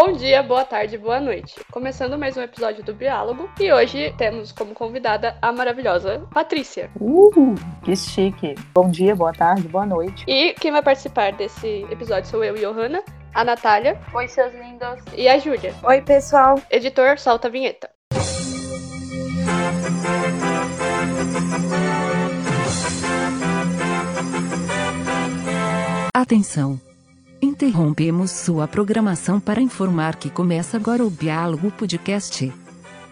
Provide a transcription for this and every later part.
Bom dia, boa tarde, boa noite. Começando mais um episódio do Biálogo e hoje temos como convidada a maravilhosa Patrícia. Uh, que chique. Bom dia, boa tarde, boa noite. E quem vai participar desse episódio sou eu e Johanna, a Natália. Oi, seus lindos. E a Júlia. Oi, pessoal. Editor, solta a vinheta. Atenção! Interrompemos sua programação para informar que começa agora o Diálogo Podcast.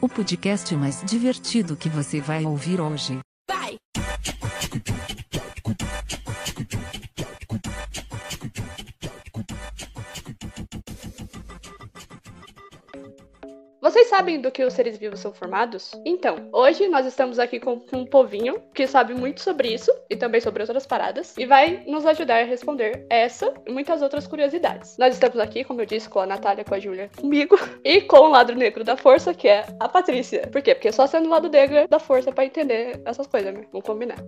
O podcast mais divertido que você vai ouvir hoje. Vai! Vocês sabem do que os seres vivos são formados? Então, hoje nós estamos aqui com um povinho que sabe muito sobre isso e também sobre outras paradas e vai nos ajudar a responder essa e muitas outras curiosidades. Nós estamos aqui, como eu disse, com a Natália, com a Júlia, comigo e com o lado negro da força, que é a Patrícia. Por quê? Porque só sendo o lado negro da força para entender essas coisas, né? Vamos combinar.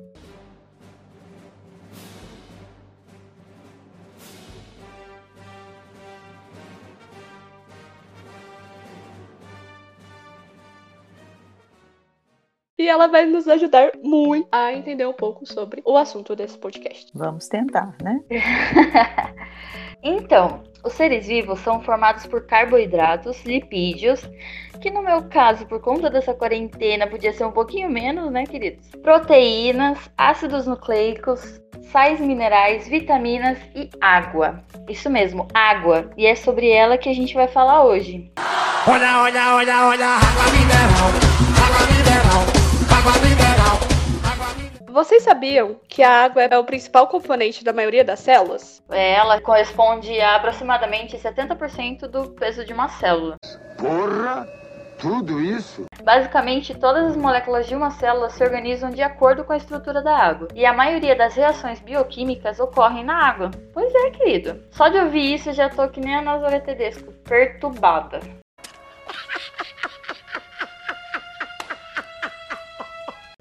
E ela vai nos ajudar muito a entender um pouco sobre o assunto desse podcast. Vamos tentar, né? então, os seres vivos são formados por carboidratos, lipídios, que no meu caso, por conta dessa quarentena, podia ser um pouquinho menos, né, queridos? Proteínas, ácidos nucleicos, sais minerais, vitaminas e água. Isso mesmo, água. E é sobre ela que a gente vai falar hoje. Olha, olha, olha, olha, água mineral. Vocês sabiam que a água é o principal componente da maioria das células? É, ela corresponde a aproximadamente 70% do peso de uma célula. Porra! Tudo isso? Basicamente, todas as moléculas de uma célula se organizam de acordo com a estrutura da água. E a maioria das reações bioquímicas ocorrem na água. Pois é, querido. Só de ouvir isso, já tô que nem a Nazaré Tedesco, perturbada.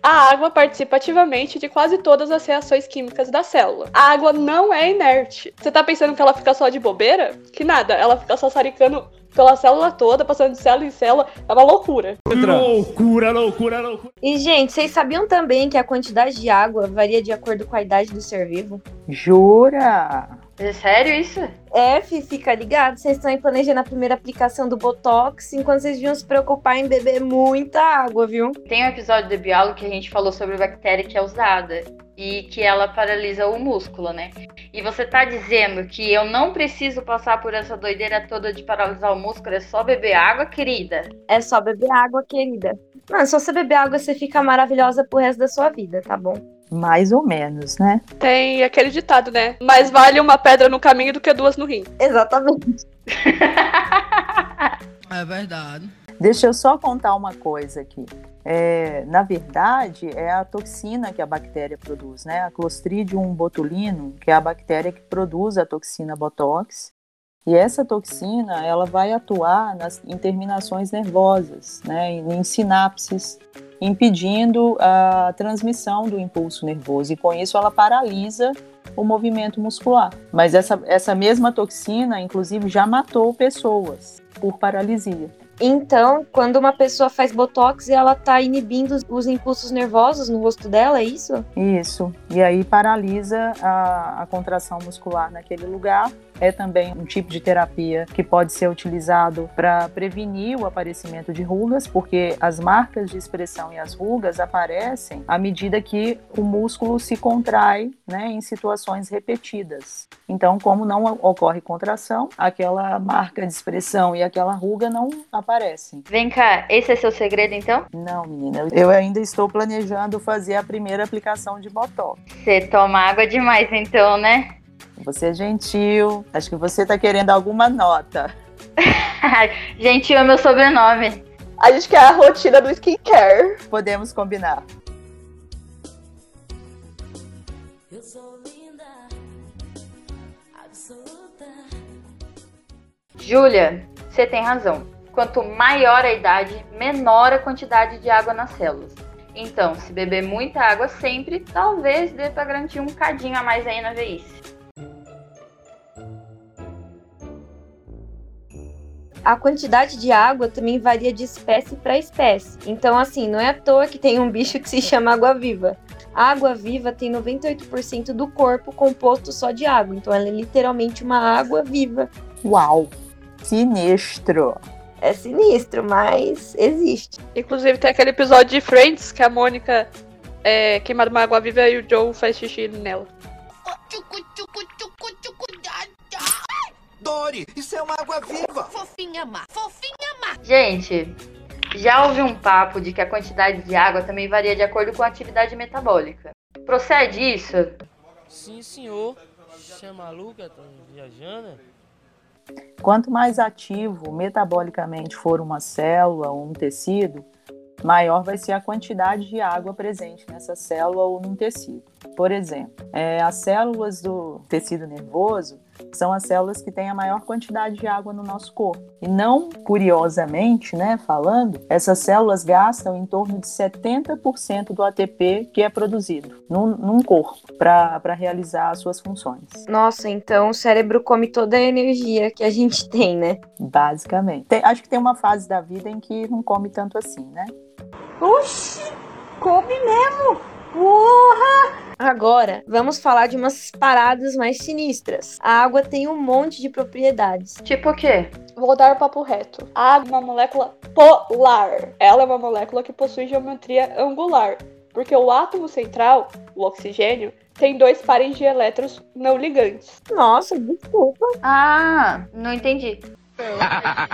A água participa ativamente de quase todas as reações químicas da célula. A água não é inerte. Você tá pensando que ela fica só de bobeira? Que nada, ela fica só saricando pela célula toda, passando de célula em célula. É uma loucura. Loucura, loucura, loucura. E, gente, vocês sabiam também que a quantidade de água varia de acordo com a idade do ser vivo? Jura? É sério isso? É, fica ligado. Vocês estão aí planejando a primeira aplicação do Botox, enquanto vocês deviam se preocupar em beber muita água, viu? Tem um episódio de biólogo que a gente falou sobre a bactéria que é usada e que ela paralisa o músculo, né? E você tá dizendo que eu não preciso passar por essa doideira toda de paralisar o músculo, é só beber água, querida? É só beber água, querida. Mano, se você beber água, você fica maravilhosa pro resto da sua vida, tá bom? Mais ou menos, né? Tem aquele ditado, né? Mais vale uma pedra no caminho do que duas no rim. Exatamente. é verdade. Deixa eu só contar uma coisa aqui. É, na verdade, é a toxina que a bactéria produz, né? A Clostridium botulino, que é a bactéria que produz a toxina Botox. E essa toxina, ela vai atuar nas, em terminações nervosas, né? Em, sinapses impedindo a transmissão do impulso nervoso e com isso ela paralisa o movimento muscular. Mas essa, essa mesma toxina, inclusive, já matou pessoas por paralisia. Então, quando uma pessoa faz botox, ela tá inibindo os impulsos nervosos no rosto dela, é isso? Isso. E aí paralisa a, a contração muscular naquele lugar é também um tipo de terapia que pode ser utilizado para prevenir o aparecimento de rugas, porque as marcas de expressão e as rugas aparecem à medida que o músculo se contrai né, em situações repetidas. Então, como não ocorre contração, aquela marca de expressão e aquela ruga não aparecem. Vem cá, esse é seu segredo então? Não, menina. Eu ainda estou planejando fazer a primeira aplicação de Botox. Você toma água demais então, né? Você é gentil. Acho que você está querendo alguma nota. gentil é meu sobrenome. A gente quer a rotina do skincare. Podemos combinar. Eu sou linda, absoluta. Júlia, você tem razão. Quanto maior a idade, menor a quantidade de água nas células. Então, se beber muita água sempre, talvez dê para garantir um cadinho a mais aí na velhice. A quantidade de água também varia de espécie para espécie. Então, assim, não é à toa que tem um bicho que se chama água-viva. A água-viva tem 98% do corpo composto só de água. Então, ela é literalmente uma água viva. Uau! Sinistro! É sinistro, mas existe. Inclusive, tem aquele episódio de Friends que a Mônica é queimada uma água viva e o Joe faz xixi nela. Dory, isso é uma água viva! Fofinha má, fofinha má. Gente, já houve um papo de que a quantidade de água também varia de acordo com a atividade metabólica. Procede isso? Sim, senhor. Você é maluca? Tá viajando? Quanto mais ativo metabolicamente for uma célula ou um tecido, maior vai ser a quantidade de água presente nessa célula ou num tecido. Por exemplo, é, as células do tecido nervoso são as células que têm a maior quantidade de água no nosso corpo. E não curiosamente, né, falando, essas células gastam em torno de 70% do ATP que é produzido num, num corpo para realizar as suas funções. Nossa, então o cérebro come toda a energia que a gente tem, né? Basicamente. Tem, acho que tem uma fase da vida em que não come tanto assim, né? Oxi, come mesmo! Porra! Agora, vamos falar de umas paradas mais sinistras. A água tem um monte de propriedades. Tipo o quê? Vou dar o papo reto. A água é uma molécula polar. Ela é uma molécula que possui geometria angular, porque o átomo central, o oxigênio, tem dois pares de elétrons não ligantes. Nossa, desculpa. Ah, não entendi.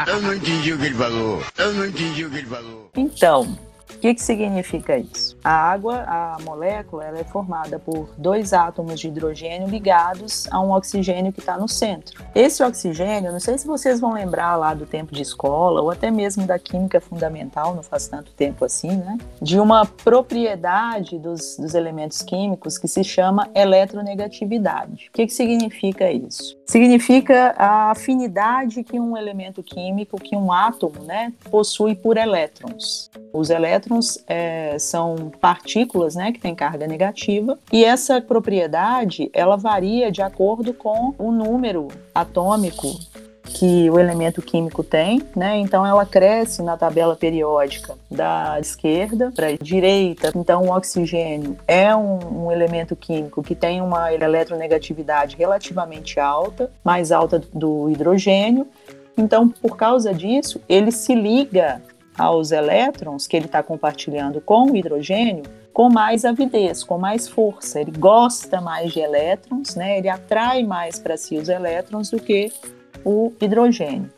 Eu não entendi o que ele falou. Eu não entendi o que ele falou. Então, que, que significa isso? A água, a molécula, ela é formada por dois átomos de hidrogênio ligados a um oxigênio que está no centro. Esse oxigênio, não sei se vocês vão lembrar lá do tempo de escola ou até mesmo da química fundamental, não faz tanto tempo assim, né? De uma propriedade dos, dos elementos químicos que se chama eletronegatividade. O que, que significa isso? Significa a afinidade que um elemento químico, que um átomo, né, possui por elétrons. Os elétrons é, são partículas, né, que têm carga negativa, e essa propriedade ela varia de acordo com o número atômico que o elemento químico tem, né? Então ela cresce na tabela periódica da esquerda para a direita. Então o oxigênio é um, um, elemento químico que tem uma eletronegatividade relativamente alta, mais alta do hidrogênio. Então, por causa disso, ele se liga aos elétrons que ele está compartilhando com o hidrogênio com mais avidez, com mais força. Ele gosta mais de elétrons, né? Ele atrai mais para si os elétrons do que o hidrogênio.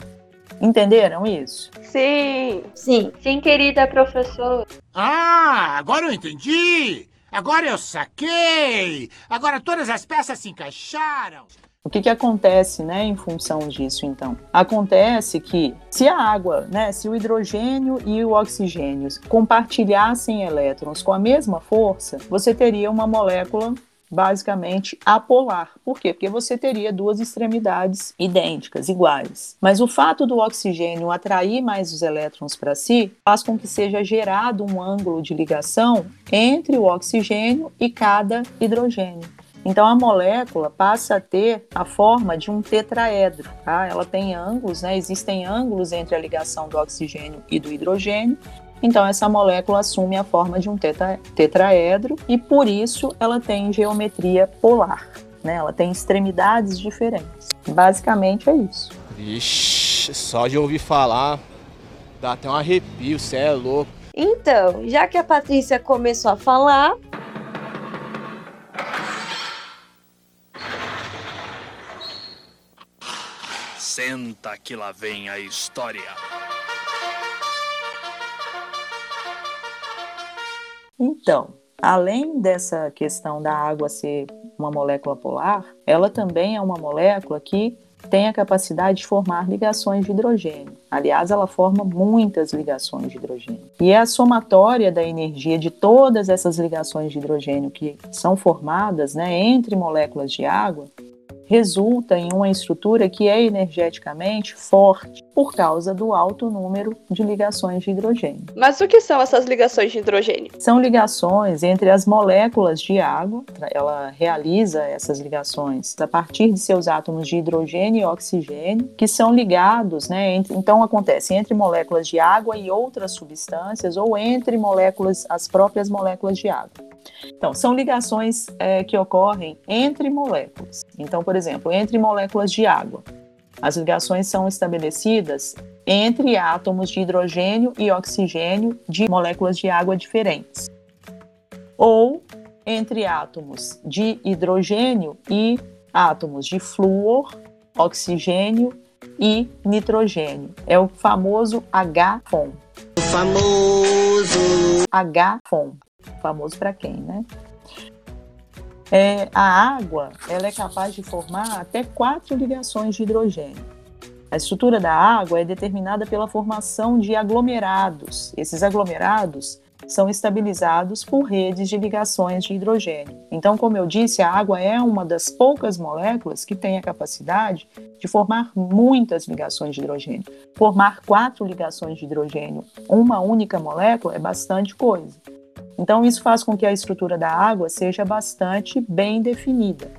Entenderam isso? Sim. Sim. Sim, querida professora. Ah, agora eu entendi! Agora eu saquei! Agora todas as peças se encaixaram! O que, que acontece, né, em função disso, então? Acontece que se a água, né, se o hidrogênio e o oxigênio compartilhassem elétrons com a mesma força, você teria uma molécula basicamente apolar. Por quê? Porque você teria duas extremidades idênticas, iguais. Mas o fato do oxigênio atrair mais os elétrons para si faz com que seja gerado um ângulo de ligação entre o oxigênio e cada hidrogênio. Então a molécula passa a ter a forma de um tetraedro. Tá? Ela tem ângulos, né? existem ângulos entre a ligação do oxigênio e do hidrogênio, então, essa molécula assume a forma de um tetra, tetraedro e, por isso, ela tem geometria polar. Né? Ela tem extremidades diferentes. Basicamente é isso. Ixi, só de ouvir falar, dá até um arrepio, você é louco. Então, já que a Patrícia começou a falar. Senta que lá vem a história. Então, além dessa questão da água ser uma molécula polar, ela também é uma molécula que tem a capacidade de formar ligações de hidrogênio. Aliás, ela forma muitas ligações de hidrogênio. E é a somatória da energia de todas essas ligações de hidrogênio que são formadas né, entre moléculas de água resulta em uma estrutura que é energeticamente forte por causa do alto número de ligações de hidrogênio. Mas o que são essas ligações de hidrogênio? São ligações entre as moléculas de água, ela realiza essas ligações a partir de seus átomos de hidrogênio e oxigênio, que são ligados, né? Entre, então acontece entre moléculas de água e outras substâncias ou entre moléculas, as próprias moléculas de água. Então, são ligações é, que ocorrem entre moléculas. Então, por exemplo, entre moléculas de água. As ligações são estabelecidas entre átomos de hidrogênio e oxigênio de moléculas de água diferentes. Ou entre átomos de hidrogênio e átomos de flúor, oxigênio e nitrogênio. É o famoso H-FON. O famoso H-FON famoso para quem, né? É, a água ela é capaz de formar até quatro ligações de hidrogênio. A estrutura da água é determinada pela formação de aglomerados. Esses aglomerados são estabilizados por redes de ligações de hidrogênio. Então, como eu disse, a água é uma das poucas moléculas que tem a capacidade de formar muitas ligações de hidrogênio. Formar quatro ligações de hidrogênio, uma única molécula, é bastante coisa. Então, isso faz com que a estrutura da água seja bastante bem definida.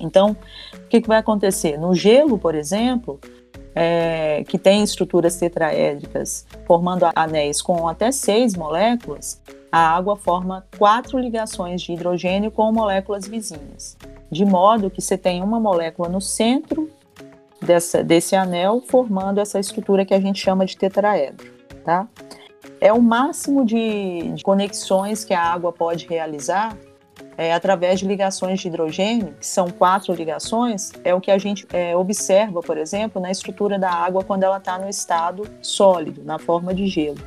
Então, o que, que vai acontecer? No gelo, por exemplo, é, que tem estruturas tetraédricas formando anéis com até seis moléculas, a água forma quatro ligações de hidrogênio com moléculas vizinhas, de modo que você tem uma molécula no centro dessa, desse anel formando essa estrutura que a gente chama de tetraedro, tá? É o máximo de, de conexões que a água pode realizar é, através de ligações de hidrogênio, que são quatro ligações, é o que a gente é, observa, por exemplo, na estrutura da água quando ela está no estado sólido, na forma de gelo.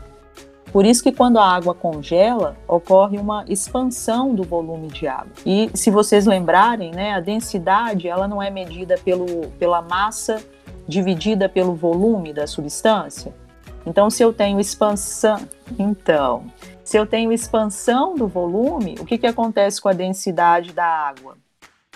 Por isso que quando a água congela, ocorre uma expansão do volume de água. E se vocês lembrarem, né, a densidade ela não é medida pelo, pela massa dividida pelo volume da substância, então, se eu tenho expansão, então, se eu tenho expansão do volume, o que, que acontece com a densidade da água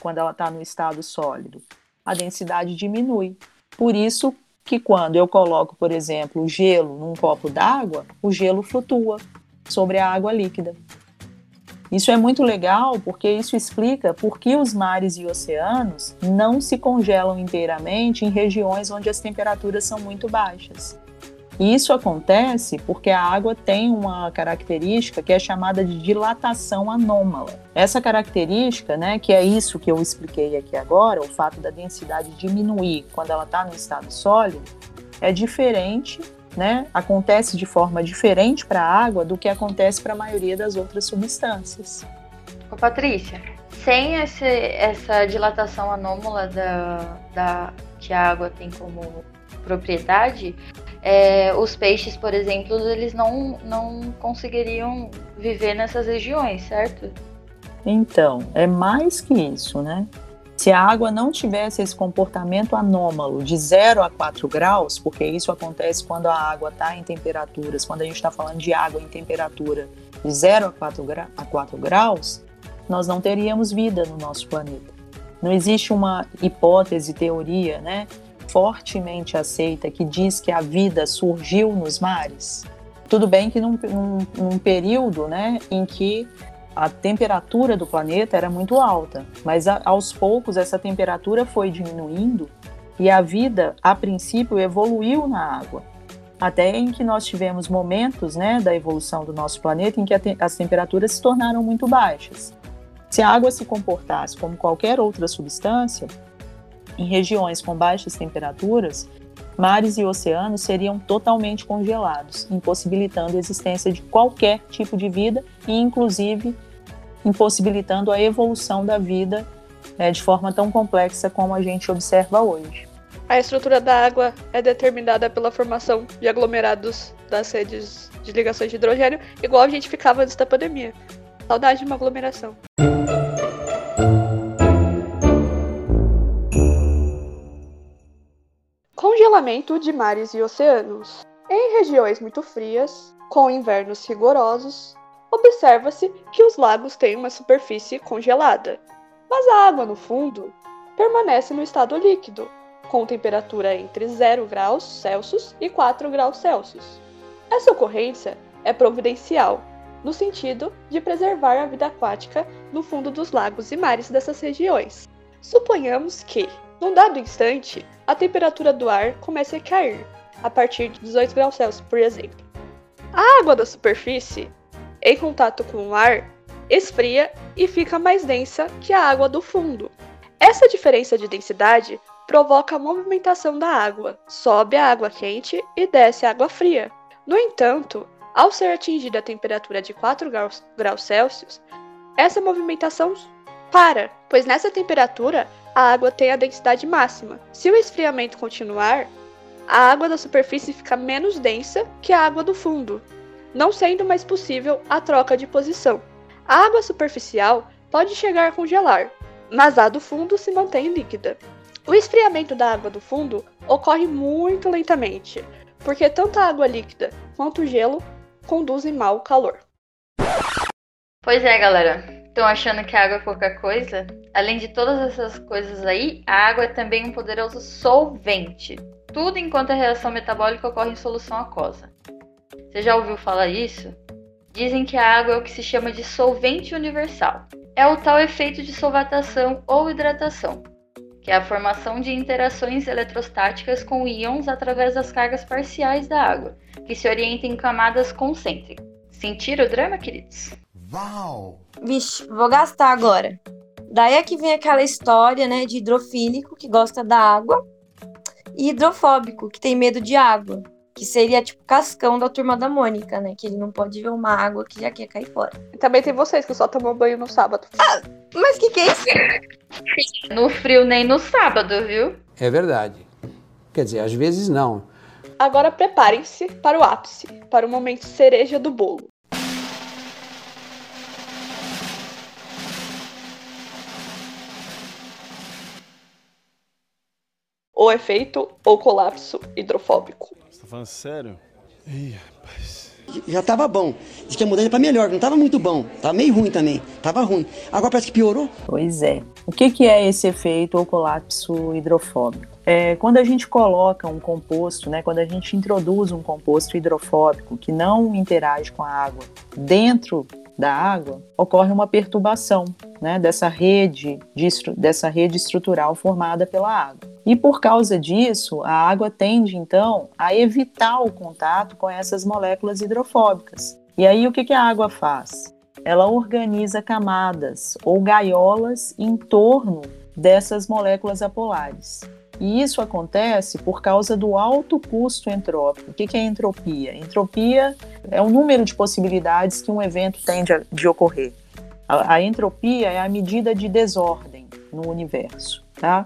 quando ela está no estado sólido? A densidade diminui. Por isso que quando eu coloco, por exemplo, o gelo num copo d'água, o gelo flutua sobre a água líquida. Isso é muito legal porque isso explica por que os mares e oceanos não se congelam inteiramente em regiões onde as temperaturas são muito baixas. E isso acontece porque a água tem uma característica que é chamada de dilatação anômala. Essa característica, né, que é isso que eu expliquei aqui agora, o fato da densidade diminuir quando ela está no estado sólido, é diferente, né, acontece de forma diferente para a água do que acontece para a maioria das outras substâncias. Ô, Patrícia, sem esse, essa dilatação anômala da, da, que a água tem como propriedade, é, os peixes, por exemplo, eles não, não conseguiriam viver nessas regiões, certo? Então, é mais que isso, né? Se a água não tivesse esse comportamento anômalo de 0 a 4 graus, porque isso acontece quando a água está em temperaturas, quando a gente está falando de água em temperatura de 0 a 4, gra a 4 graus, nós não teríamos vida no nosso planeta. Não existe uma hipótese, teoria, né, fortemente aceita que diz que a vida surgiu nos mares. Tudo bem que num, num, num período né, em que a temperatura do planeta era muito alta, mas a, aos poucos essa temperatura foi diminuindo e a vida, a princípio, evoluiu na água. Até em que nós tivemos momentos né, da evolução do nosso planeta em que te as temperaturas se tornaram muito baixas. Se a água se comportasse como qualquer outra substância, em regiões com baixas temperaturas, mares e oceanos seriam totalmente congelados, impossibilitando a existência de qualquer tipo de vida e, inclusive, impossibilitando a evolução da vida é, de forma tão complexa como a gente observa hoje. A estrutura da água é determinada pela formação de aglomerados das redes de ligações de hidrogênio, igual a gente ficava antes da pandemia. Saudade de uma aglomeração. Congelamento de mares e oceanos. Em regiões muito frias, com invernos rigorosos, observa-se que os lagos têm uma superfície congelada, mas a água no fundo permanece no estado líquido, com temperatura entre 0 graus Celsius e 4 graus Celsius. Essa ocorrência é providencial, no sentido de preservar a vida aquática no fundo dos lagos e mares dessas regiões. Suponhamos que, num dado instante, a temperatura do ar comece a cair, a partir de 18 graus Celsius, por exemplo. A água da superfície, em contato com o ar, esfria e fica mais densa que a água do fundo. Essa diferença de densidade provoca a movimentação da água, sobe a água quente e desce a água fria. No entanto, ao ser atingida a temperatura de 4 graus, graus Celsius, essa movimentação para, pois nessa temperatura a água tem a densidade máxima. Se o esfriamento continuar, a água da superfície fica menos densa que a água do fundo, não sendo mais possível a troca de posição. A água superficial pode chegar a congelar, mas a do fundo se mantém líquida. O esfriamento da água do fundo ocorre muito lentamente, porque tanto a água líquida quanto o gelo conduzem mal o calor. Pois é, galera. Estão achando que a água é pouca coisa? Além de todas essas coisas aí, a água é também um poderoso solvente. Tudo enquanto a reação metabólica ocorre em solução aquosa. Você já ouviu falar isso? Dizem que a água é o que se chama de solvente universal. É o tal efeito de solvatação ou hidratação, que é a formação de interações eletrostáticas com íons através das cargas parciais da água, que se orientam em camadas concêntricas. Sentiram o drama, queridos? Uau! Vixe, vou gastar agora. Daí é que vem aquela história, né, de hidrofílico, que gosta da água, e hidrofóbico, que tem medo de água. Que seria tipo cascão da turma da Mônica, né? Que ele não pode ver uma água que já quer cair fora. E também tem vocês que só tomam banho no sábado. Ah, mas que que é isso? no frio nem no sábado, viu? É verdade. Quer dizer, às vezes não. Agora preparem-se para o ápice, para o momento cereja do bolo. O efeito ou colapso hidrofóbico. Você tá falando sério? Ih, rapaz. Já tava bom. Diz que a mudança para melhor, não tava muito bom. Tava meio ruim também. Tava ruim. Agora parece que piorou. Pois é. O que, que é esse efeito ou colapso hidrofóbico? É, quando a gente coloca um composto, né, quando a gente introduz um composto hidrofóbico que não interage com a água dentro da água, ocorre uma perturbação né, dessa, rede, de, dessa rede estrutural formada pela água. E por causa disso, a água tende então a evitar o contato com essas moléculas hidrofóbicas. E aí o que, a água faz? Ela organiza camadas ou gaiolas em torno dessas moléculas apolares. E isso acontece por causa do alto custo entrópico. O que é entropia? Entropia é o número de possibilidades que um evento tem de, de ocorrer. A, a, entropia é a medida de desordem no universo, tá?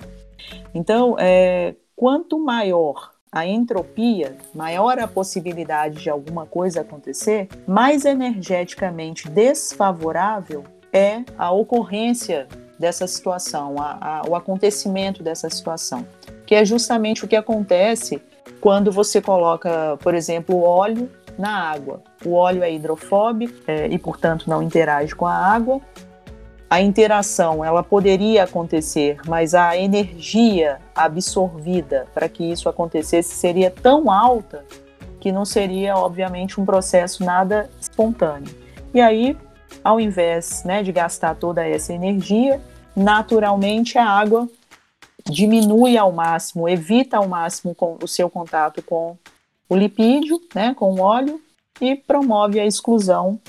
Então, é, quanto maior a entropia, maior a possibilidade de alguma coisa acontecer, mais energeticamente desfavorável é a ocorrência dessa situação, a, a, o acontecimento dessa situação, que é justamente o que acontece quando você coloca, por exemplo, óleo na água. O óleo é hidrofóbico é, e, portanto, não interage com a água. A interação ela poderia acontecer, mas a energia absorvida para que isso acontecesse seria tão alta que não seria, obviamente, um processo nada espontâneo. E aí ao invés né, de gastar toda essa energia, naturalmente a água diminui ao máximo, evita ao máximo o seu contato com o lipídio, né, com o óleo, e promove a exclusão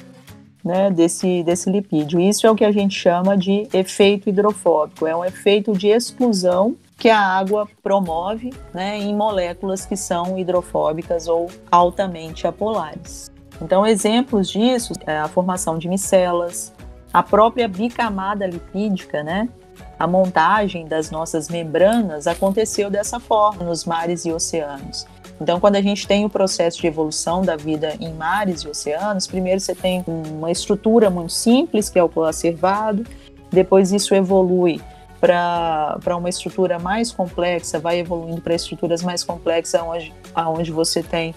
né, desse, desse lipídio. Isso é o que a gente chama de efeito hidrofóbico, é um efeito de exclusão que a água promove né, em moléculas que são hidrofóbicas ou altamente apolares. Então, exemplos disso é a formação de micelas, a própria bicamada lipídica, né? A montagem das nossas membranas aconteceu dessa forma nos mares e oceanos. Então, quando a gente tem o processo de evolução da vida em mares e oceanos, primeiro você tem uma estrutura muito simples, que é o coacervado, depois isso evolui para uma estrutura mais complexa, vai evoluindo para estruturas mais complexas, onde, onde você tem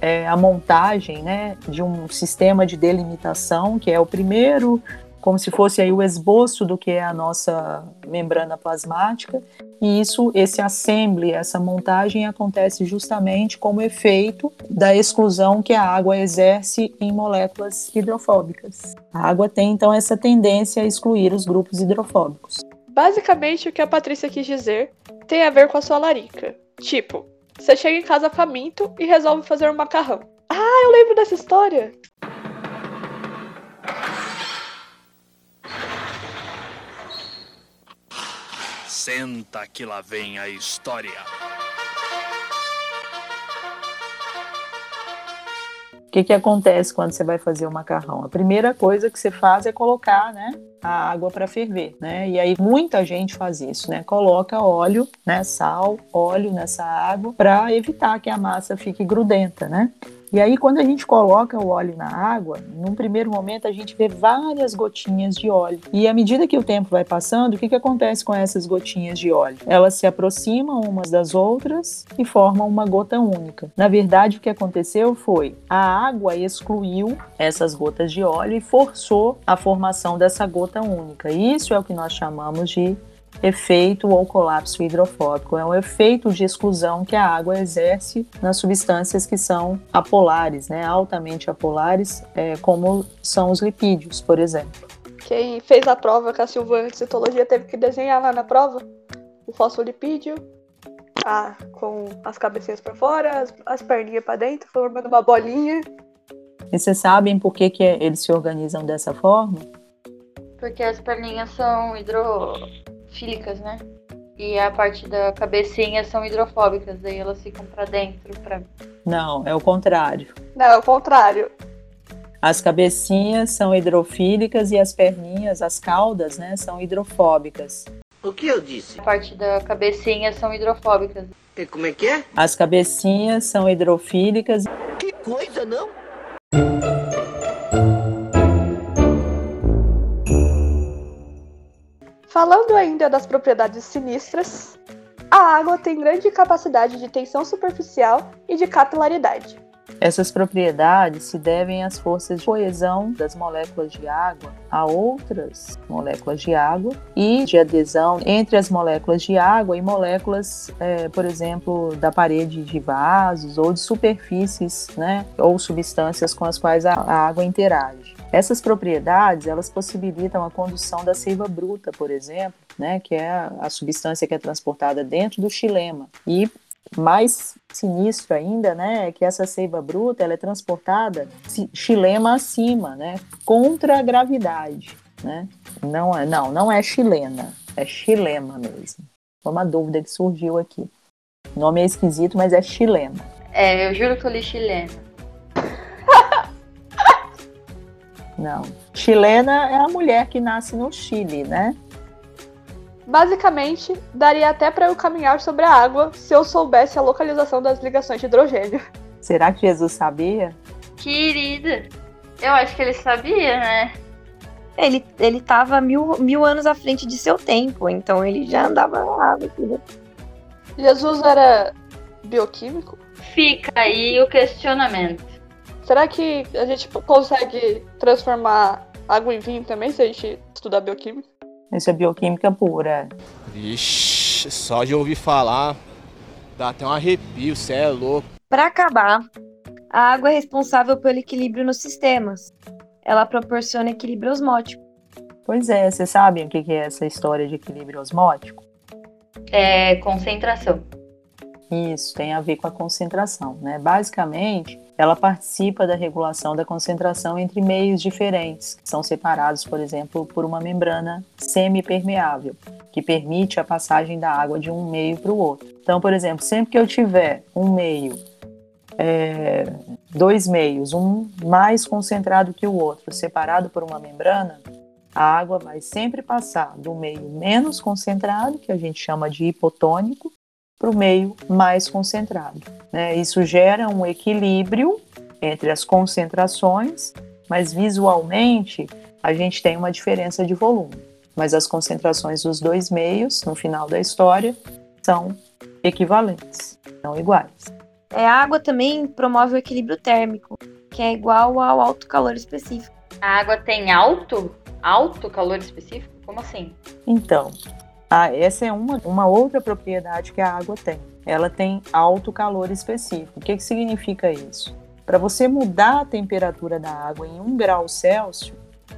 é, a montagem né, de um sistema de delimitação, que é o primeiro como se fosse aí o esboço do que é a nossa membrana plasmática, e isso, esse assembly, essa montagem acontece justamente como efeito da exclusão que a água exerce em moléculas hidrofóbicas. A água tem então essa tendência a excluir os grupos hidrofóbicos. Basicamente, o que a Patrícia quis dizer tem a ver com a sua larica. Tipo, você chega em casa faminto e resolve fazer um macarrão. Ah, eu lembro dessa história! Senta que lá vem a história. O que, que acontece quando você vai fazer o macarrão? A primeira coisa que você faz é colocar, né, a água para ferver, né? E aí muita gente faz isso, né? Coloca óleo, né, sal, óleo nessa água para evitar que a massa fique grudenta, né? E aí, quando a gente coloca o óleo na água, num primeiro momento a gente vê várias gotinhas de óleo. E à medida que o tempo vai passando, o que, que acontece com essas gotinhas de óleo? Elas se aproximam umas das outras e formam uma gota única. Na verdade, o que aconteceu foi a água excluiu essas gotas de óleo e forçou a formação dessa gota única. Isso é o que nós chamamos de efeito ou colapso hidrofóbico. É um efeito de exclusão que a água exerce nas substâncias que são apolares, né, altamente apolares, é, como são os lipídios, por exemplo. Quem fez a prova com a Silvana de citologia teve que desenhar lá na prova o fosfolipídio, a, com as cabecinhas para fora, as, as perninhas para dentro, formando uma bolinha. E vocês sabem por que, que eles se organizam dessa forma? Porque as perninhas são hidro fílicas, né? E a parte da cabecinha são hidrofóbicas, daí elas ficam para dentro. Pra... Não, é o contrário. Não, é o contrário. As cabecinhas são hidrofílicas e as perninhas, as caudas, né, são hidrofóbicas. O que eu disse? A parte da cabecinha são hidrofóbicas. E como é que é? As cabecinhas são hidrofílicas. Que coisa, não? Falando ainda das propriedades sinistras, a água tem grande capacidade de tensão superficial e de capilaridade. Essas propriedades se devem às forças de coesão das moléculas de água a outras moléculas de água e de adesão entre as moléculas de água e moléculas, é, por exemplo, da parede de vasos ou de superfícies, né, ou substâncias com as quais a, água interage. Essas propriedades, elas possibilitam a condução da seiva bruta, por exemplo, né, que é a substância que é transportada dentro do xilema. E mais sinistro ainda, né, é que essa seiva bruta, ela é transportada xilema acima, né, contra a gravidade, né? Não é, não, não é chilena, é xilema mesmo. Foi uma dúvida que surgiu aqui. O nome é esquisito, mas é chilema. É, eu juro que eu li chilena. Não. Chilena é a mulher que nasce no Chile, né? Basicamente, daria até para eu caminhar sobre a água se eu soubesse a localização das ligações de hidrogênio. Será que Jesus sabia? Querida, eu acho que ele sabia, né? Ele, ele tava mil, mil anos à frente de seu tempo, então ele já andava lá. Jesus era bioquímico? Fica aí o questionamento. Será que a gente consegue transformar água em vinho também se a gente estudar bioquímica? Isso é bioquímica pura. Ixi, só de ouvir falar, dá até um arrepio, cê é louco. Para acabar, a água é responsável pelo equilíbrio nos sistemas. Ela proporciona equilíbrio osmótico. Pois é, vocês sabem o que é essa história de equilíbrio osmótico? É concentração. Isso, tem a ver com a concentração, né? Basicamente, ela participa da regulação da concentração entre meios diferentes, que são separados, por exemplo, por uma membrana semipermeável, que permite a passagem da água de um meio para o outro. Então, por exemplo, sempre que eu tiver um meio, é, dois meios, um mais concentrado que o outro, separado por uma membrana, a água vai sempre passar do meio menos concentrado, que a gente chama de hipotônico, para o meio mais concentrado. Né? Isso gera um equilíbrio entre as concentrações, mas visualmente a gente tem uma diferença de volume. Mas as concentrações dos dois meios, no final da história, são equivalentes, são iguais. É, a água também promove o equilíbrio térmico, que é igual ao alto calor específico. A água tem alto? Alto calor específico? Como assim? Então, ah, essa é uma, uma outra propriedade que a água tem. Ela tem alto calor específico. O que, que significa isso? Para você mudar a temperatura da água em um grau Celsius,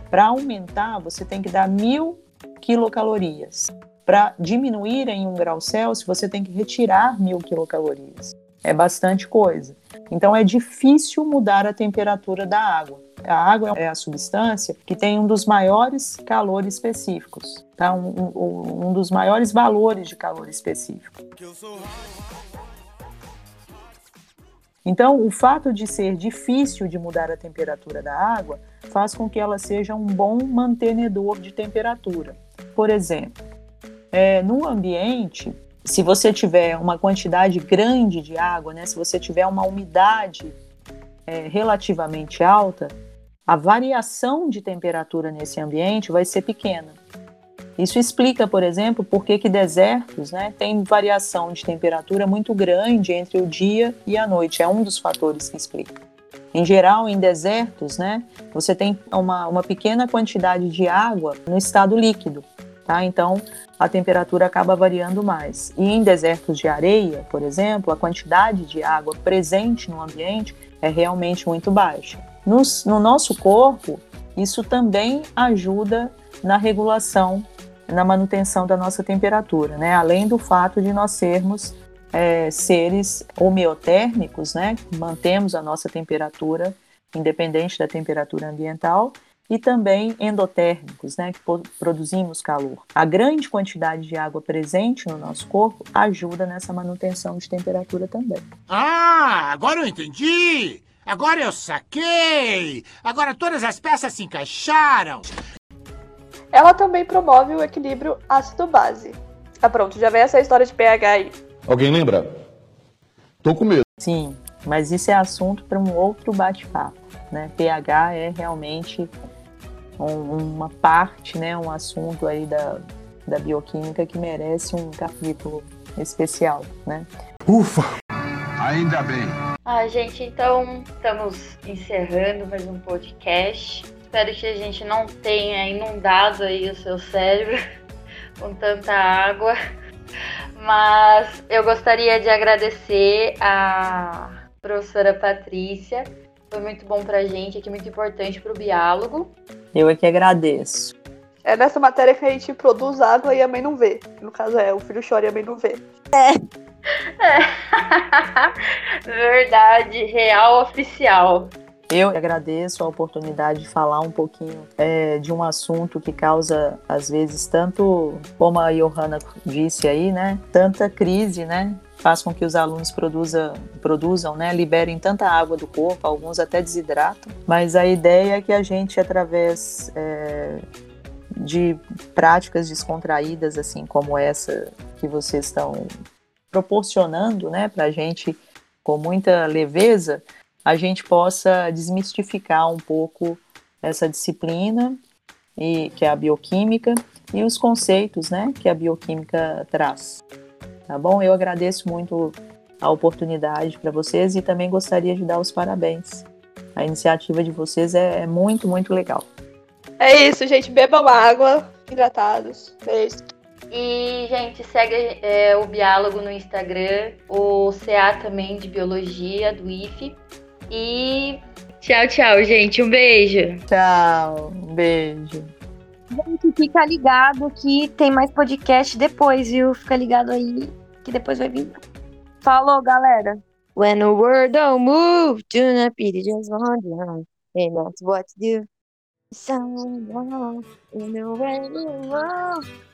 para aumentar, você tem que dar mil quilocalorias. Para diminuir em um grau Celsius, você tem que retirar mil quilocalorias. É bastante coisa. Então é difícil mudar a temperatura da água. A água é a substância que tem um dos maiores calores específicos, tá? um, um, um dos maiores valores de calor específico. Então, o fato de ser difícil de mudar a temperatura da água faz com que ela seja um bom mantenedor de temperatura. Por exemplo, é, no ambiente, se você tiver uma quantidade grande de água, né, se você tiver uma umidade é, relativamente alta, a variação de temperatura nesse ambiente vai ser pequena. Isso explica, por exemplo, por que, que desertos né, têm variação de temperatura muito grande entre o dia e a noite. É um dos fatores que explica. Em geral, em desertos, né, você tem uma, uma pequena quantidade de água no estado líquido. Tá? Então, a temperatura acaba variando mais. E em desertos de areia, por exemplo, a quantidade de água presente no ambiente é realmente muito baixa. No, no nosso corpo, isso também ajuda na regulação, na manutenção da nossa temperatura, né? Além do fato de nós sermos é, seres homeotérmicos, né? Mantemos a nossa temperatura independente da temperatura ambiental e também endotérmicos, né, que produzimos calor. A grande quantidade de água presente no nosso corpo ajuda nessa manutenção de temperatura também. Ah, agora eu entendi! Agora eu saquei! Agora todas as peças se encaixaram! Ela também promove o equilíbrio ácido-base. Ah, pronto, já vem essa história de pH aí. Alguém lembra? Tô com medo. Sim, mas isso é assunto para um outro bate-papo. Né? pH é realmente um, uma parte, né, um assunto aí da, da bioquímica que merece um capítulo especial, né? Ufa! Ainda bem. Ah, gente, então estamos encerrando mais um podcast. Espero que a gente não tenha inundado aí o seu cérebro com tanta água. Mas eu gostaria de agradecer a professora Patrícia. Foi muito bom pra gente, aqui muito importante pro biólogo. Eu é que agradeço. É nessa matéria que a gente produz água e a mãe não vê. No caso é, o filho chora e a mãe não vê. É. é. Verdade, real oficial. Eu agradeço a oportunidade de falar um pouquinho é, de um assunto que causa, às vezes, tanto, como a Johanna disse aí, né? Tanta crise, né? Faz com que os alunos produza, produzam, né? Liberem tanta água do corpo, alguns até desidratam. Mas a ideia é que a gente, através é, de práticas descontraídas, assim como essa que vocês estão proporcionando, né, para a gente com muita leveza, a gente possa desmistificar um pouco essa disciplina e que é a bioquímica e os conceitos, né, que a bioquímica traz. Tá bom? Eu agradeço muito a oportunidade para vocês e também gostaria de dar os parabéns. A iniciativa de vocês é, é muito, muito legal. É isso, gente. Bebam água, hidratados. Isso. E, gente, segue é, o Biálogo no Instagram, o CA também de Biologia, do IFE. E tchau, tchau, gente. Um beijo. Tchau, um beijo. Gente, fica ligado que tem mais podcast depois, viu? Fica ligado aí que depois vai vir. Falou, galera. When the world don't move, do not pity, just wonder. And that's what to do. Someone in the way you